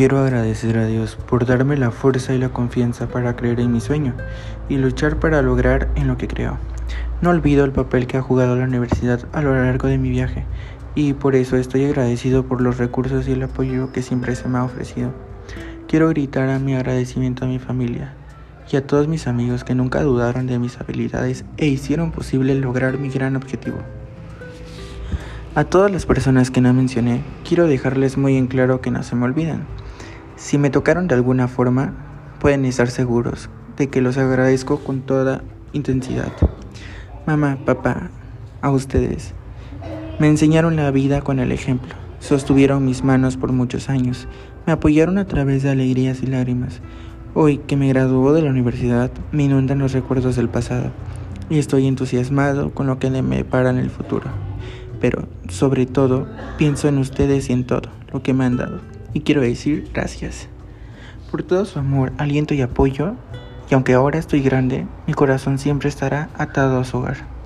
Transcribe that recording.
Quiero agradecer a Dios por darme la fuerza y la confianza para creer en mi sueño y luchar para lograr en lo que creo. No olvido el papel que ha jugado la universidad a lo largo de mi viaje y por eso estoy agradecido por los recursos y el apoyo que siempre se me ha ofrecido. Quiero gritar a mi agradecimiento a mi familia y a todos mis amigos que nunca dudaron de mis habilidades e hicieron posible lograr mi gran objetivo. A todas las personas que no mencioné, quiero dejarles muy en claro que no se me olvidan. Si me tocaron de alguna forma, pueden estar seguros de que los agradezco con toda intensidad. Mamá, papá, a ustedes. Me enseñaron la vida con el ejemplo, sostuvieron mis manos por muchos años, me apoyaron a través de alegrías y lágrimas. Hoy que me graduó de la universidad, me inundan los recuerdos del pasado y estoy entusiasmado con lo que me depara en el futuro pero sobre todo pienso en ustedes y en todo lo que me han dado. Y quiero decir gracias por todo su amor, aliento y apoyo. Y aunque ahora estoy grande, mi corazón siempre estará atado a su hogar.